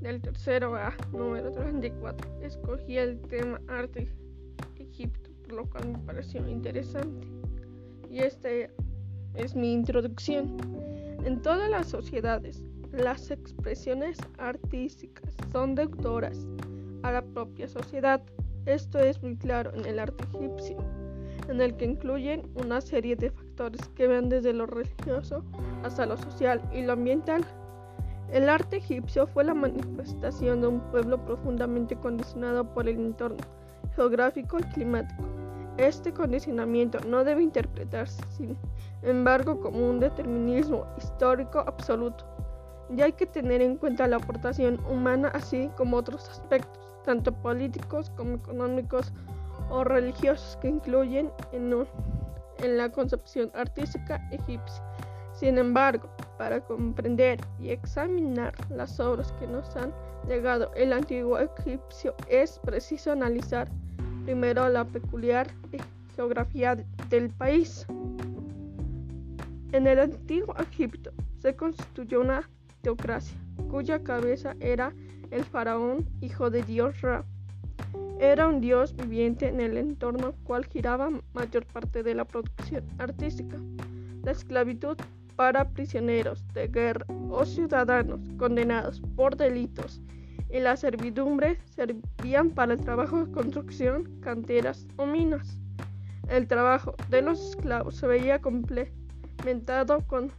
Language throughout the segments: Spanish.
Del tercero A, número 34, escogí el tema arte Egipto, por lo cual me pareció interesante. Y esta es mi introducción. En todas las sociedades, las expresiones artísticas son deudores a la propia sociedad. Esto es muy claro en el arte egipcio, en el que incluyen una serie de factores que van desde lo religioso hasta lo social y lo ambiental. El arte egipcio fue la manifestación de un pueblo profundamente condicionado por el entorno geográfico y climático. Este condicionamiento no debe interpretarse, sin embargo, como un determinismo histórico absoluto. Ya hay que tener en cuenta la aportación humana así como otros aspectos tanto políticos como económicos o religiosos que incluyen en, en la concepción artística egipcia. Sin embargo, para comprender y examinar las obras que nos han legado el antiguo egipcio es preciso analizar primero la peculiar geografía del país. En el antiguo Egipto se constituyó una teocracia cuya cabeza era el faraón, hijo de Dios Ra. Era un dios viviente en el entorno cual giraba mayor parte de la producción artística. La esclavitud para prisioneros de guerra o ciudadanos condenados por delitos y la servidumbre servían para el trabajo de construcción, canteras o minas. El trabajo de los esclavos se veía complementado con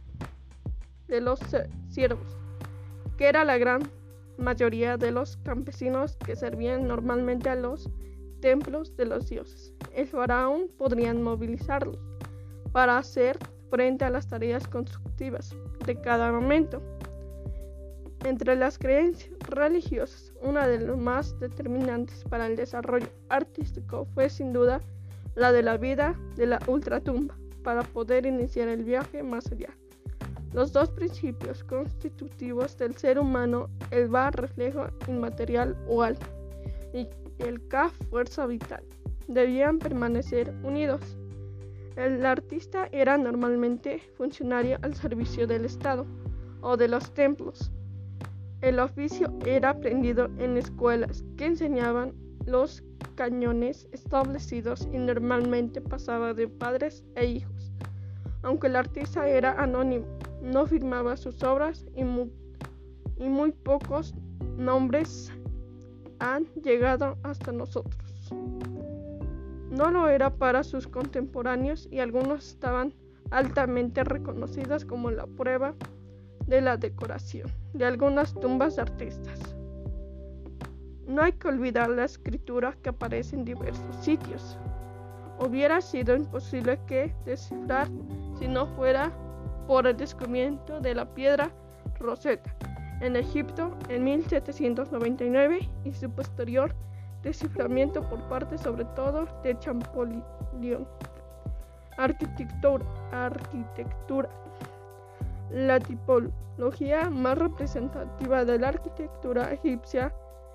de los siervos, que era la gran mayoría de los campesinos que servían normalmente a los templos de los dioses. El faraón podrían movilizarlos para hacer frente a las tareas constructivas de cada momento. Entre las creencias religiosas, una de las más determinantes para el desarrollo artístico fue sin duda la de la vida de la ultratumba, para poder iniciar el viaje más allá. Los dos principios constitutivos del ser humano, el Ba, reflejo inmaterial o alma, y el Ka, fuerza vital, debían permanecer unidos. El artista era normalmente funcionario al servicio del Estado o de los templos. El oficio era aprendido en escuelas que enseñaban los cañones establecidos y normalmente pasaba de padres e hijos. Aunque el artista era anónimo, no firmaba sus obras y muy, pocos nombres han llegado hasta nosotros. No lo era para sus contemporáneos y algunos estaban altamente reconocidos como la prueba de la decoración de algunas tumbas de artistas. No hay que olvidar la escritura que aparece en diversos sitios. Hubiera sido imposible que descifrar si no fuera por el descubrimiento de la piedra Rosetta en Egipto en 1799 y su posterior desciframiento por parte sobre todo de Champollion. Arquitectura, arquitectura. La tipología más representativa de la arquitectura egipcia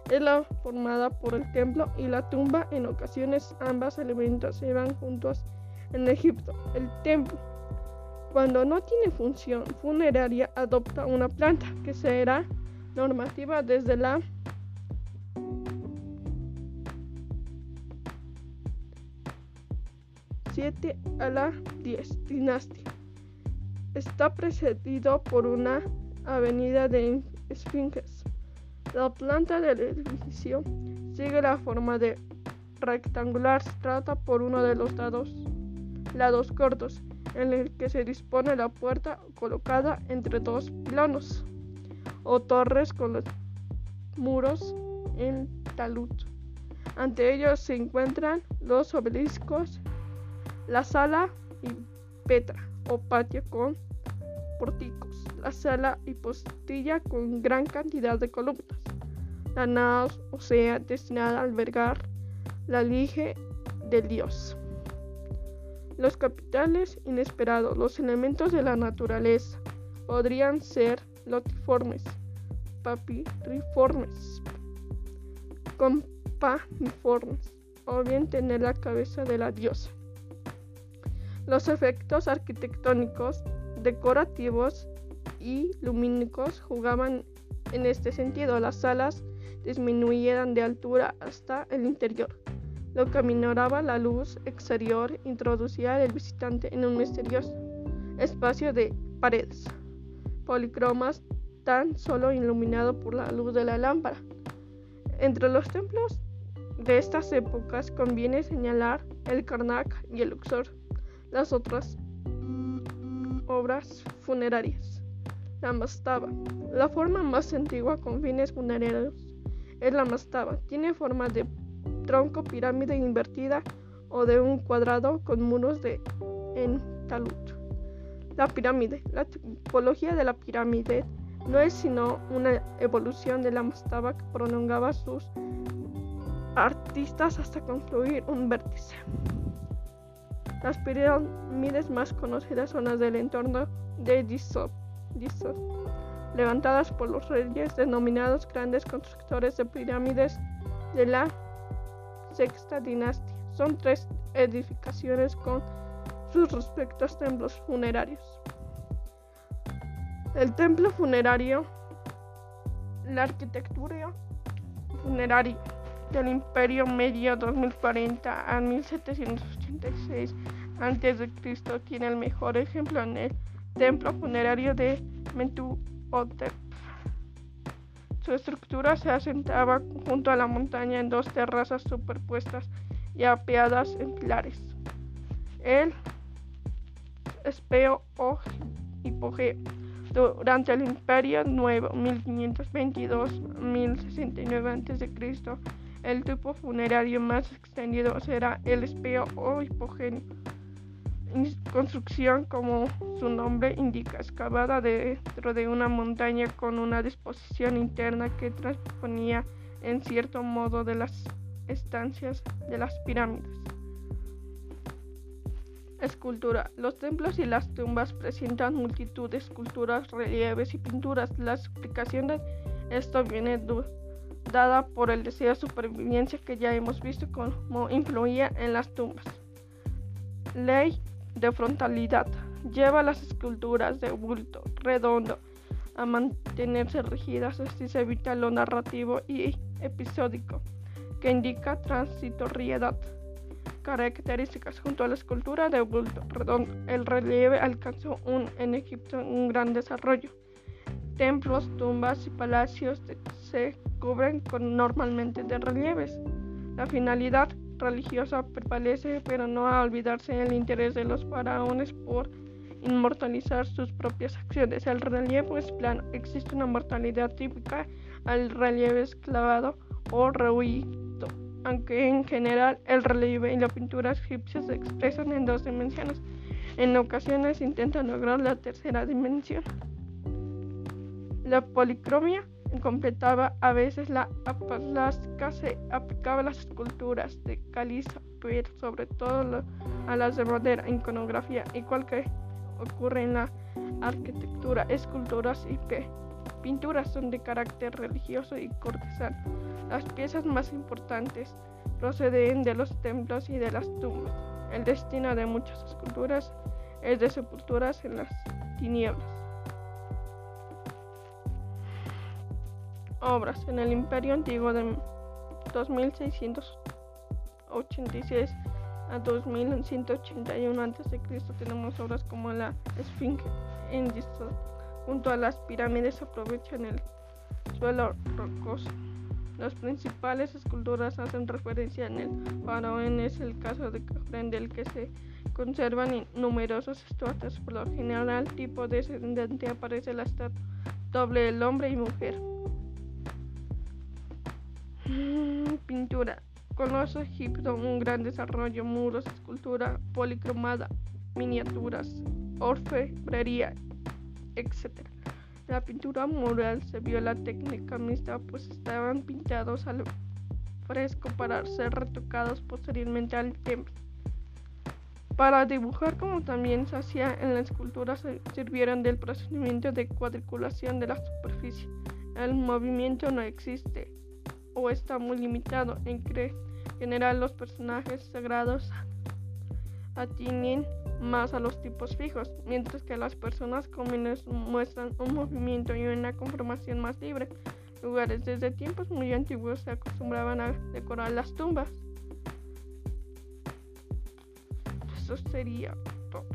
es la formada por el templo y la tumba. En ocasiones ambas elementos se van juntos en Egipto. El templo cuando no tiene función funeraria, adopta una planta que será normativa desde la ...7 a la 10 dinastía. Está precedido por una avenida de esfinges. La planta del edificio sigue la forma de rectangular. Se trata por uno de los lados, lados cortos en el que se dispone la puerta colocada entre dos pilonos o torres con los muros en talud. Ante ellos se encuentran los obeliscos, la sala y petra o patio con porticos, la sala y postilla con gran cantidad de columnas, la nave, o sea, destinada a albergar la lige del dios. Los capitales inesperados, los elementos de la naturaleza, podrían ser lotiformes, papiriformes, companiformes, o bien tener la cabeza de la diosa. Los efectos arquitectónicos, decorativos y lumínicos jugaban En este sentido, las salas disminuyeran de altura hasta el interior, lo que minoraba la luz exterior introducía al visitante en un misterioso espacio de paredes policromas tan solo iluminado por la luz de la lámpara. Entre los templos de estas épocas conviene señalar el Karnak y el Luxor, las otras obras funerarias. La mastaba, la forma más antigua con fines funerarios, es la mastaba. Tiene forma de tronco pirámide invertida o de un cuadrado con muros de en talud. La pirámide, la tipología de la pirámide no es sino una evolución de la mastaba que prolongaba sus artistas hasta concluir un vértice. Las pirámides más conocidas son las del entorno de Giza, levantadas por los reyes denominados grandes constructores de pirámides de la sexta dinastía. Son tres edificaciones con sus respectivos templos funerarios. El templo funerario, la arquitectura funeraria del Imperio Medio 2040 a 1786 a.C. tiene el mejor ejemplo en el templo funerario de Mentuhotep. Su estructura se asentaba junto a la montaña en dos terrazas superpuestas y apeadas en pilares. El espeo o hipogeo durante el Imperio Nuevo 1522-1069 a.C., el tipo funerario más extendido será el espeo o hipogéneo. Construcción, como su nombre indica, excavada dentro de una montaña con una disposición interna que transponía en cierto modo de las estancias de las pirámides. Escultura. Los templos y las tumbas presentan multitud de esculturas, relieves y pinturas. La explicación de esto viene dada por el deseo de supervivencia que ya hemos visto cómo influía en las tumbas. Ley de frontalidad. Lleva las esculturas de bulto redondo a mantenerse rígidas, así se evita lo narrativo y episódico, que indica transitoriedad características. Junto a la escultura de bulto redondo, el relieve alcanzó un, en Egipto un gran desarrollo. Templos, tumbas y palacios se cubren con, normalmente de relieves. La finalidad religiosa prevalece, pero no a olvidarse el interés de los faraones por inmortalizar sus propias acciones. El relieve es plano. Existe una mortalidad típica al relieve esclavado o rehuito aunque en general el relieve y la pintura egipcia se expresan en dos dimensiones. En ocasiones intentan lograr la tercera dimensión. La policromia completaba a veces la aplasca, se aplicaba a las esculturas de caliza, pero sobre todo a las de madera, iconografía, igual que ocurre en la arquitectura, esculturas y pinturas son de carácter religioso y cortesano. Las piezas más importantes proceden de los templos y de las tumbas. El destino de muchas esculturas es de sepulturas en las tinieblas. En el Imperio Antiguo de 2686 a 2181 a.C. tenemos obras como la Esfinge en. Junto a las pirámides aprovechan el suelo rocoso. Las principales esculturas hacen referencia en el faraón, es el caso de Kafren, del que se conservan numerosas estatuas. Por lo general, tipo descendente aparece la estatua doble el hombre y mujer. Mm, pintura. Conoce Egipto un gran desarrollo, muros, escultura policromada, miniaturas, orfebrería, etc. La pintura mural se vio la técnica mixta, pues estaban pintados al fresco para ser retocados posteriormente al templo. Para dibujar, como también se hacía en la escultura, se sirvieron del procedimiento de cuadriculación de la superficie. El movimiento no existe o está muy limitado. En general, los personajes sagrados atienden más a los tipos fijos, mientras que las personas comunes muestran un movimiento y una conformación más libre. Lugares desde tiempos muy antiguos se acostumbraban a decorar las tumbas. Eso sería todo.